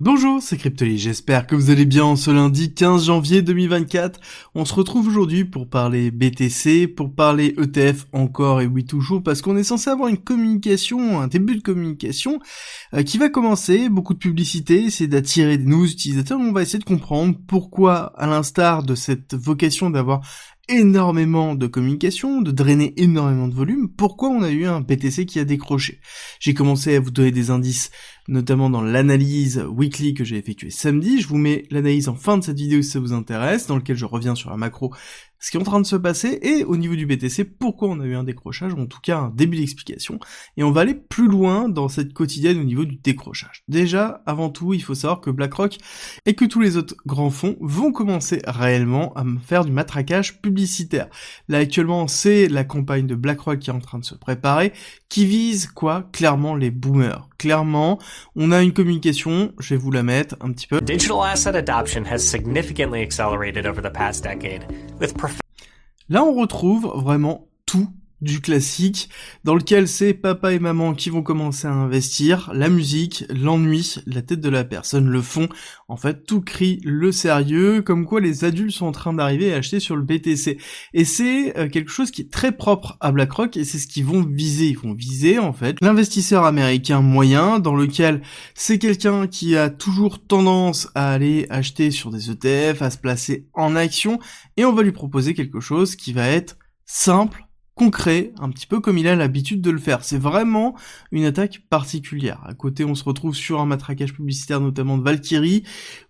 Bonjour, c'est Cryptoly, j'espère que vous allez bien ce lundi 15 janvier 2024. On se retrouve aujourd'hui pour parler BTC, pour parler ETF encore et oui toujours, parce qu'on est censé avoir une communication, un début de communication euh, qui va commencer, beaucoup de publicité, c'est d'attirer des nouveaux utilisateurs, on va essayer de comprendre pourquoi, à l'instar de cette vocation d'avoir énormément de communication, de drainer énormément de volume, pourquoi on a eu un BTC qui a décroché? J'ai commencé à vous donner des indices, notamment dans l'analyse weekly que j'ai effectuée samedi. Je vous mets l'analyse en fin de cette vidéo si ça vous intéresse, dans lequel je reviens sur la macro ce qui est en train de se passer et au niveau du BTC, pourquoi on a eu un décrochage, ou en tout cas un début d'explication. Et on va aller plus loin dans cette quotidienne au niveau du décrochage. Déjà, avant tout, il faut savoir que BlackRock et que tous les autres grands fonds vont commencer réellement à faire du matraquage publicitaire. Là actuellement, c'est la campagne de BlackRock qui est en train de se préparer, qui vise quoi? Clairement les boomers. Clairement, on a une communication, je vais vous la mettre un petit peu. Là, on retrouve vraiment tout du classique, dans lequel c'est papa et maman qui vont commencer à investir, la musique, l'ennui, la tête de la personne, le fond, en fait tout crie le sérieux, comme quoi les adultes sont en train d'arriver à acheter sur le BTC. Et c'est euh, quelque chose qui est très propre à BlackRock et c'est ce qu'ils vont viser. Ils vont viser en fait l'investisseur américain moyen, dans lequel c'est quelqu'un qui a toujours tendance à aller acheter sur des ETF, à se placer en action, et on va lui proposer quelque chose qui va être simple, concret, un petit peu comme il a l'habitude de le faire. C'est vraiment une attaque particulière. À côté, on se retrouve sur un matraquage publicitaire, notamment de Valkyrie,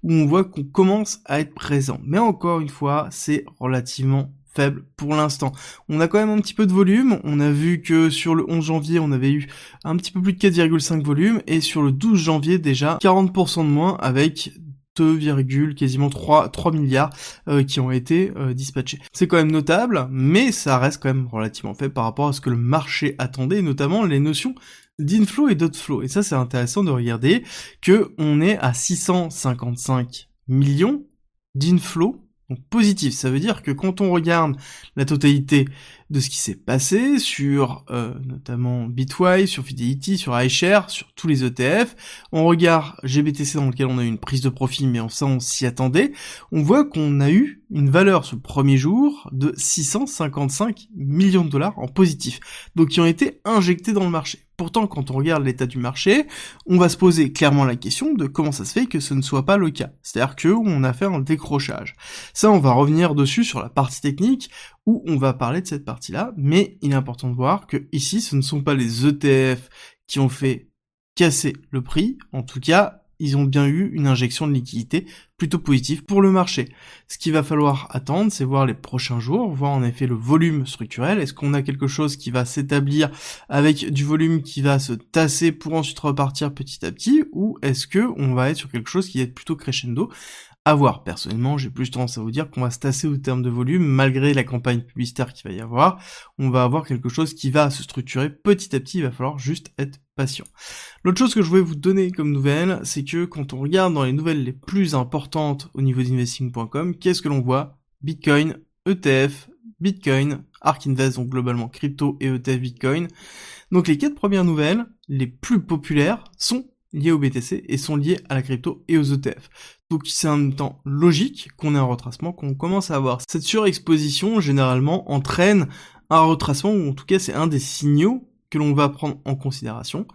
où on voit qu'on commence à être présent. Mais encore une fois, c'est relativement faible pour l'instant. On a quand même un petit peu de volume, on a vu que sur le 11 janvier on avait eu un petit peu plus de 4,5 volumes et sur le 12 janvier déjà 40% de moins avec 2, quasiment 3, 3 milliards euh, qui ont été euh, dispatchés. C'est quand même notable, mais ça reste quand même relativement fait par rapport à ce que le marché attendait, notamment les notions d'inflow et d'outflow. Et ça, c'est intéressant de regarder que on est à 655 millions d'inflow donc positif, ça veut dire que quand on regarde la totalité de ce qui s'est passé sur euh, notamment Bitwise, sur Fidelity, sur iShare, sur tous les ETF, on regarde GBTC dans lequel on a eu une prise de profit, mais on, ça on s'y attendait, on voit qu'on a eu une valeur ce premier jour de 655 millions de dollars en positif, donc qui ont été injectés dans le marché. Pourtant, quand on regarde l'état du marché, on va se poser clairement la question de comment ça se fait que ce ne soit pas le cas. C'est-à-dire que on a fait un décrochage. Ça, on va revenir dessus sur la partie technique où on va parler de cette partie-là, mais il est important de voir que ici, ce ne sont pas les ETF qui ont fait casser le prix. En tout cas, ils ont bien eu une injection de liquidité plutôt positive pour le marché. Ce qu'il va falloir attendre, c'est voir les prochains jours, voir en effet le volume structurel. Est-ce qu'on a quelque chose qui va s'établir avec du volume qui va se tasser pour ensuite repartir petit à petit, ou est-ce que on va être sur quelque chose qui est plutôt crescendo? À voir. Personnellement, j'ai plus tendance à vous dire qu'on va se tasser au terme de volume, malgré la campagne publicitaire qu'il va y avoir. On va avoir quelque chose qui va se structurer petit à petit, il va falloir juste être L'autre chose que je voulais vous donner comme nouvelle, c'est que quand on regarde dans les nouvelles les plus importantes au niveau d'investing.com, qu'est-ce que l'on voit? Bitcoin, ETF, Bitcoin, Ark Invest, donc globalement crypto et ETF Bitcoin. Donc les quatre premières nouvelles, les plus populaires, sont liées au BTC et sont liées à la crypto et aux ETF. Donc c'est en même temps logique qu'on ait un retracement, qu'on commence à avoir. Cette surexposition généralement entraîne un retracement, ou en tout cas c'est un des signaux que l'on va prendre en considération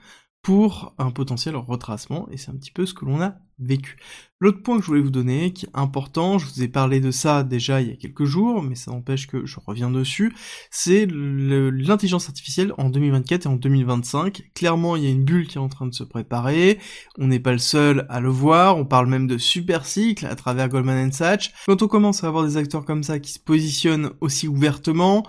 pour un potentiel retracement, et c'est un petit peu ce que l'on a vécu. L'autre point que je voulais vous donner, qui est important, je vous ai parlé de ça déjà il y a quelques jours, mais ça n'empêche que je reviens dessus, c'est l'intelligence artificielle en 2024 et en 2025. Clairement, il y a une bulle qui est en train de se préparer, on n'est pas le seul à le voir, on parle même de super cycle à travers Goldman Sachs. Quand on commence à avoir des acteurs comme ça qui se positionnent aussi ouvertement,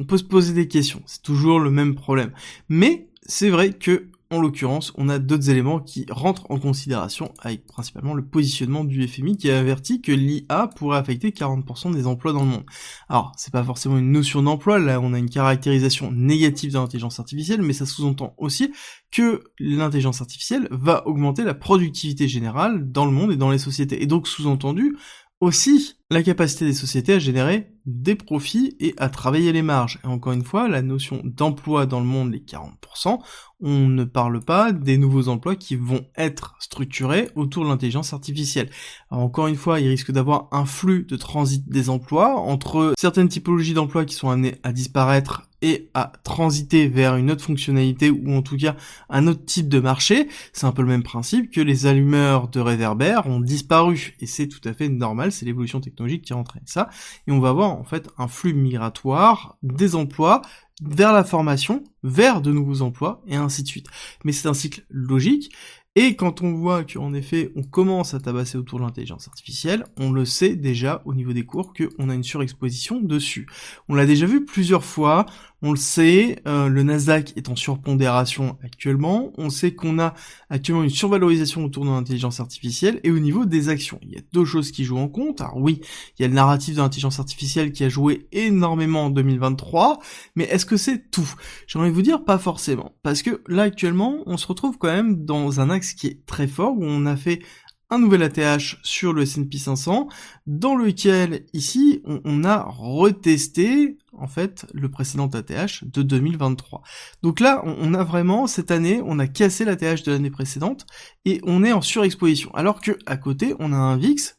on peut se poser des questions, c'est toujours le même problème. Mais c'est vrai que en l'occurrence, on a d'autres éléments qui rentrent en considération, avec principalement le positionnement du FMI qui a averti que l'IA pourrait affecter 40% des emplois dans le monde. Alors, c'est pas forcément une notion d'emploi, là on a une caractérisation négative de l'intelligence artificielle, mais ça sous-entend aussi que l'intelligence artificielle va augmenter la productivité générale dans le monde et dans les sociétés. Et donc, sous-entendu, aussi la capacité des sociétés à générer des profits et à travailler les marges. Et encore une fois, la notion d'emploi dans le monde, les 40%, on ne parle pas des nouveaux emplois qui vont être structurés autour de l'intelligence artificielle. encore une fois, il risque d'avoir un flux de transit des emplois entre certaines typologies d'emplois qui sont amenées à disparaître et à transiter vers une autre fonctionnalité ou en tout cas un autre type de marché, c'est un peu le même principe que les allumeurs de réverbères ont disparu et c'est tout à fait normal, c'est l'évolution technologique qui entraîne ça et on va avoir en fait un flux migratoire des emplois vers la formation, vers de nouveaux emplois et ainsi de suite. Mais c'est un cycle logique et quand on voit qu'en effet on commence à tabasser autour de l'intelligence artificielle, on le sait déjà au niveau des cours qu'on a une surexposition dessus. On l'a déjà vu plusieurs fois, on le sait, euh, le Nasdaq est en surpondération actuellement, on sait qu'on a actuellement une survalorisation autour de l'intelligence artificielle, et au niveau des actions, il y a deux choses qui jouent en compte. Alors oui, il y a le narratif de l'intelligence artificielle qui a joué énormément en 2023, mais est-ce que c'est tout? J'ai envie de vous dire pas forcément, parce que là actuellement, on se retrouve quand même dans un axe qui est très fort, où on a fait un nouvel ATH sur le S&P 500, dans lequel ici on, a retesté en fait le précédent ATH de 2023. Donc là, on, a vraiment cette année, on a cassé l'ATH de l'année précédente et on est en surexposition. Alors que à côté, on a un VIX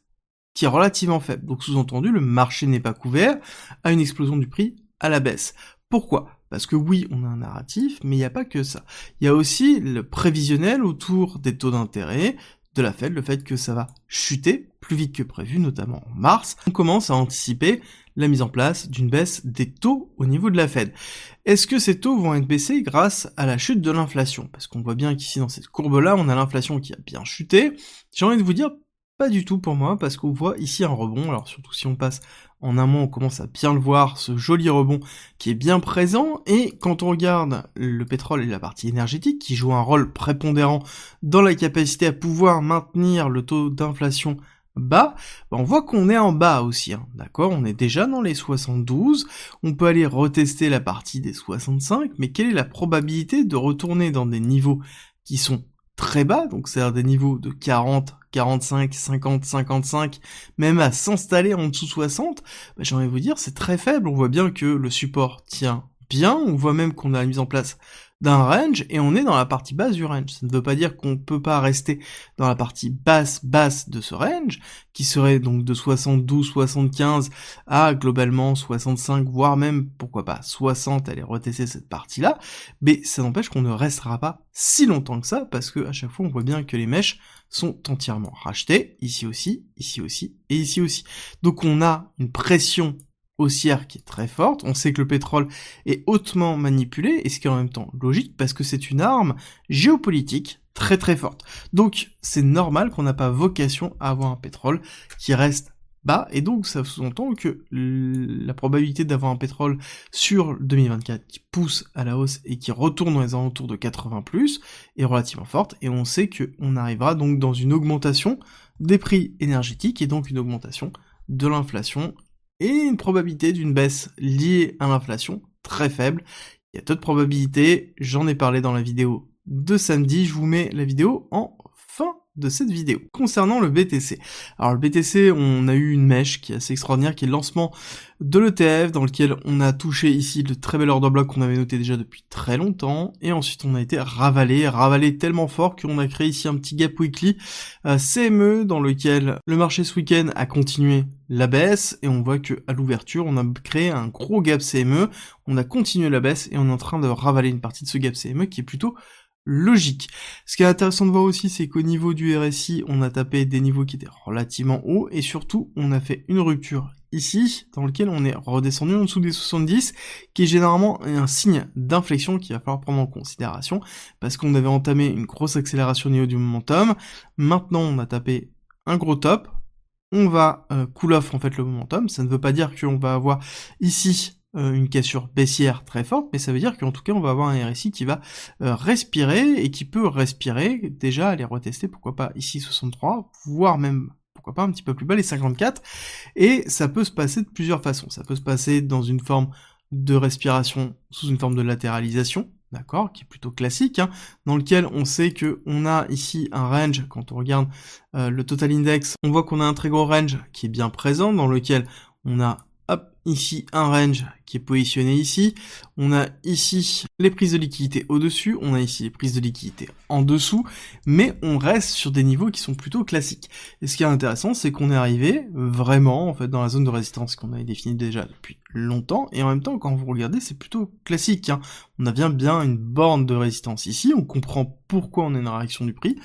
qui est relativement faible. Donc sous-entendu, le marché n'est pas couvert à une explosion du prix à la baisse. Pourquoi? Parce que oui, on a un narratif, mais il n'y a pas que ça. Il y a aussi le prévisionnel autour des taux d'intérêt, de la Fed, le fait que ça va chuter plus vite que prévu, notamment en mars, on commence à anticiper la mise en place d'une baisse des taux au niveau de la Fed. Est-ce que ces taux vont être baissés grâce à la chute de l'inflation? Parce qu'on voit bien qu'ici dans cette courbe-là, on a l'inflation qui a bien chuté. J'ai envie de vous dire, pas du tout pour moi, parce qu'on voit ici un rebond, alors surtout si on passe en amont, on commence à bien le voir, ce joli rebond qui est bien présent, et quand on regarde le pétrole et la partie énergétique, qui joue un rôle prépondérant dans la capacité à pouvoir maintenir le taux d'inflation bas, bah, on voit qu'on est en bas aussi, hein. d'accord? On est déjà dans les 72, on peut aller retester la partie des 65, mais quelle est la probabilité de retourner dans des niveaux qui sont très bas, donc c'est-à-dire des niveaux de 40, 45, 50, 55, même à s'installer en dessous 60, bah, j'ai envie de vous dire, c'est très faible. On voit bien que le support tient bien, on voit même qu'on a la mise en place d'un range et on est dans la partie basse du range. Ça ne veut pas dire qu'on ne peut pas rester dans la partie basse basse de ce range, qui serait donc de 72, 75 à globalement 65, voire même, pourquoi pas, 60, aller retester cette partie-là, mais ça n'empêche qu'on ne restera pas si longtemps que ça, parce que à chaque fois on voit bien que les mèches sont entièrement rachetées, ici aussi, ici aussi, et ici aussi. Donc on a une pression haussière qui est très forte. On sait que le pétrole est hautement manipulé, et ce qui est en même temps logique, parce que c'est une arme géopolitique très très forte. Donc c'est normal qu'on n'a pas vocation à avoir un pétrole qui reste bas, et donc ça sous-entend que la probabilité d'avoir un pétrole sur 2024 qui pousse à la hausse et qui retourne dans les alentours de 80 plus est relativement forte, et on sait qu'on arrivera donc dans une augmentation des prix énergétiques et donc une augmentation de l'inflation et une probabilité d'une baisse liée à l'inflation très faible. Il y a d'autres probabilités, j'en ai parlé dans la vidéo de samedi, je vous mets la vidéo en de cette vidéo. Concernant le BTC. Alors le BTC, on a eu une mèche qui est assez extraordinaire, qui est le lancement de l'ETF, dans lequel on a touché ici le très bel order bloc qu'on avait noté déjà depuis très longtemps, et ensuite on a été ravalé, ravalé tellement fort qu'on a créé ici un petit gap weekly euh, CME, dans lequel le marché ce week-end a continué la baisse, et on voit que à l'ouverture, on a créé un gros gap CME, on a continué la baisse, et on est en train de ravaler une partie de ce gap CME qui est plutôt logique. Ce qui est intéressant de voir aussi, c'est qu'au niveau du RSI, on a tapé des niveaux qui étaient relativement hauts, et surtout, on a fait une rupture ici, dans lequel on est redescendu en dessous des 70, qui est généralement un signe d'inflexion qu'il va falloir prendre en considération, parce qu'on avait entamé une grosse accélération au niveau du momentum, maintenant on a tapé un gros top, on va euh, cool off en fait le momentum, ça ne veut pas dire qu'on va avoir ici euh, une cassure baissière très forte, mais ça veut dire qu'en tout cas on va avoir un RSI qui va euh, respirer et qui peut respirer, déjà aller retester pourquoi pas ici 63, voire même pourquoi pas un petit peu plus bas les 54, et ça peut se passer de plusieurs façons. Ça peut se passer dans une forme de respiration sous une forme de latéralisation, d'accord, qui est plutôt classique, hein, dans lequel on sait que on a ici un range, quand on regarde euh, le total index, on voit qu'on a un très gros range qui est bien présent, dans lequel on a ici un range qui est positionné ici, on a ici les prises de liquidité au-dessus, on a ici les prises de liquidité en dessous, mais on reste sur des niveaux qui sont plutôt classiques. Et ce qui est intéressant, c'est qu'on est arrivé vraiment en fait dans la zone de résistance qu'on avait définie déjà depuis longtemps, et en même temps quand vous regardez c'est plutôt classique. Hein. On a bien bien une borne de résistance ici, on comprend pourquoi on a une réaction du prix,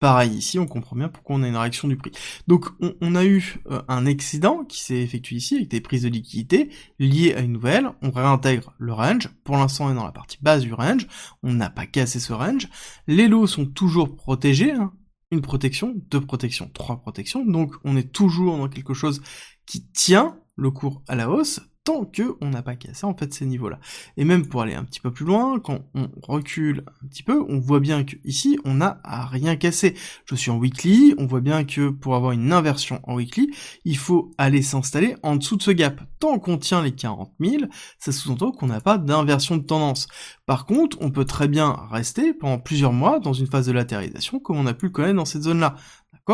Pareil ici, on comprend bien pourquoi on a une réaction du prix. Donc on, a eu euh, un excédent qui s'est effectué ici avec des prises de liquidité liées à une nouvelle, on réintègre le range, pour l'instant on est dans la partie basse du range, on n'a pas cassé ce range, les lots sont toujours protégés, hein. une protection, deux protections, trois protections, donc on est toujours dans quelque chose qui tient le cours à la hausse, tant que on n'a pas cassé en fait ces niveaux-là. Et même pour aller un petit peu plus loin, quand on recule un petit peu, on voit bien que ici on n'a rien cassé. Je suis en weekly, on voit bien que pour avoir une inversion en weekly, il faut aller s'installer en dessous de ce gap. Tant qu'on tient les 40 000, ça sous-entend qu'on n'a pas d'inversion de tendance. Par contre, on peut très bien rester pendant plusieurs mois dans une phase de latérisation comme on a pu le connaître dans cette zone-là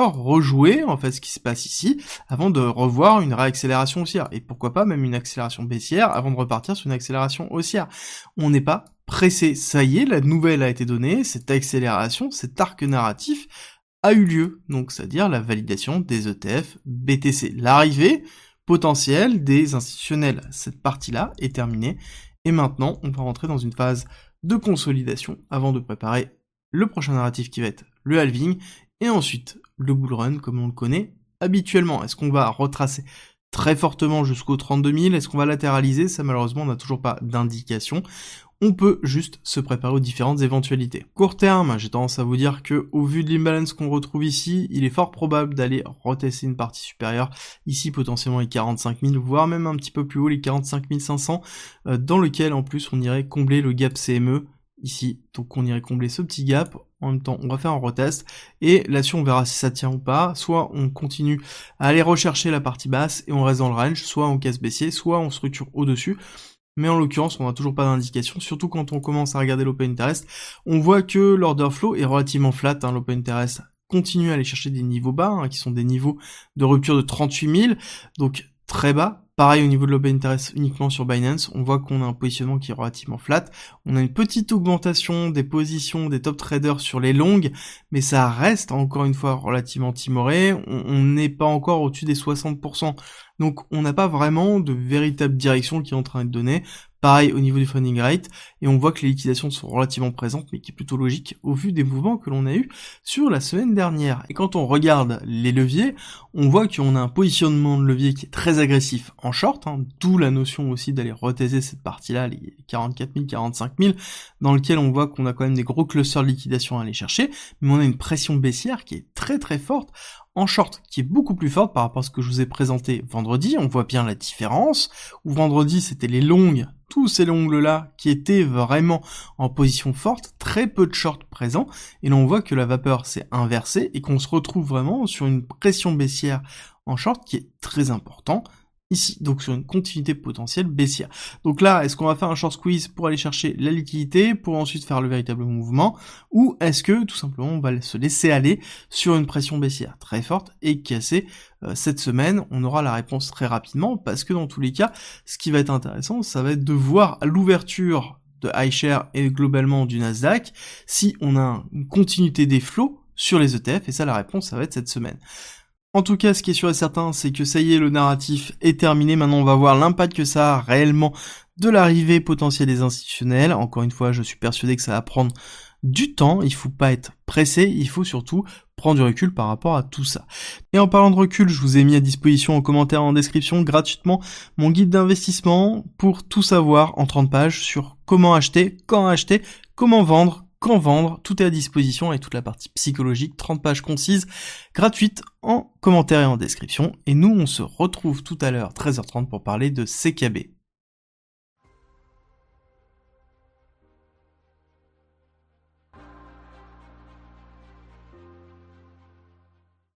rejouer en fait ce qui se passe ici avant de revoir une réaccélération haussière. Et pourquoi pas même une accélération baissière avant de repartir sur une accélération haussière. On n'est pas pressé, ça y est, la nouvelle a été donnée, cette accélération, cet arc narratif a eu lieu, donc c'est-à-dire la validation des ETF BTC. L'arrivée potentielle des institutionnels, cette partie-là est terminée. Et maintenant on va rentrer dans une phase de consolidation avant de préparer le prochain narratif qui va être le halving et ensuite, le bull run, comme on le connaît habituellement. Est-ce qu'on va retracer très fortement jusqu'au 32 000 Est-ce qu'on va latéraliser? Ça, malheureusement, on n'a toujours pas d'indication. On peut juste se préparer aux différentes éventualités. Court terme, j'ai tendance à vous dire que, au vu de l'imbalance qu'on retrouve ici, il est fort probable d'aller retester une partie supérieure. Ici, potentiellement les 45 000, voire même un petit peu plus haut, les 45 500, euh, dans lequel, en plus, on irait combler le gap CME ici. Donc on irait combler ce petit gap. En même temps, on va faire un retest. Et là-dessus, on verra si ça tient ou pas. Soit on continue à aller rechercher la partie basse et on reste dans le range. Soit on casse baissier, soit on structure au-dessus. Mais en l'occurrence, on n'a toujours pas d'indication, surtout quand on commence à regarder l'open interest. On voit que l'order flow est relativement flat, hein, l'open interest continue à aller chercher des niveaux bas, hein, qui sont des niveaux de rupture de 38 000, donc très bas, Pareil au niveau de l'open interest uniquement sur Binance, on voit qu'on a un positionnement qui est relativement flat. On a une petite augmentation des positions des top traders sur les longues, mais ça reste encore une fois relativement timoré. On n'est pas encore au-dessus des 60%. Donc on n'a pas vraiment de véritable direction qui est en train de donner. Pareil au niveau du funding rate, et on voit que les liquidations sont relativement présentes, mais qui est plutôt logique au vu des mouvements que l'on a eu sur la semaine dernière. Et quand on regarde les leviers, on voit qu'on a un positionnement de levier qui est très agressif en short, hein, d'où la notion aussi d'aller retaiser cette partie-là, les 44 000, 45 000, dans lequel on voit qu'on a quand même des gros clusters de liquidation à aller chercher, mais on a une pression baissière qui est très très forte en short qui est beaucoup plus forte par rapport à ce que je vous ai présenté vendredi. On voit bien la différence. Où vendredi c'était les longues, tous ces là qui étaient vraiment en position forte, très peu de short présents. Et là on voit que la vapeur s'est inversée et qu'on se retrouve vraiment sur une pression baissière en short qui est très important ici, donc sur une continuité potentielle baissière. Donc là, est-ce qu'on va faire un short squeeze pour aller chercher la liquidité, pour ensuite faire le véritable mouvement, ou est-ce que tout simplement on va se laisser aller sur une pression baissière très forte et casser euh, cette semaine? On aura la réponse très rapidement, parce que dans tous les cas, ce qui va être intéressant, ça va être de voir l'ouverture de iShare et globalement du Nasdaq, si on a une continuité des flots sur les ETF, et ça la réponse ça va être cette semaine. En tout cas, ce qui est sûr et certain, c'est que ça y est, le narratif est terminé. Maintenant, on va voir l'impact que ça a réellement de l'arrivée potentielle des institutionnels. Encore une fois, je suis persuadé que ça va prendre du temps. Il faut pas être pressé. Il faut surtout prendre du recul par rapport à tout ça. Et en parlant de recul, je vous ai mis à disposition en commentaire en description gratuitement mon guide d'investissement pour tout savoir en 30 pages sur comment acheter, quand acheter, comment vendre, quand vendre, tout est à disposition et toute la partie psychologique, 30 pages concises, gratuites en commentaire et en description. Et nous, on se retrouve tout à l'heure, 13h30, pour parler de CKB.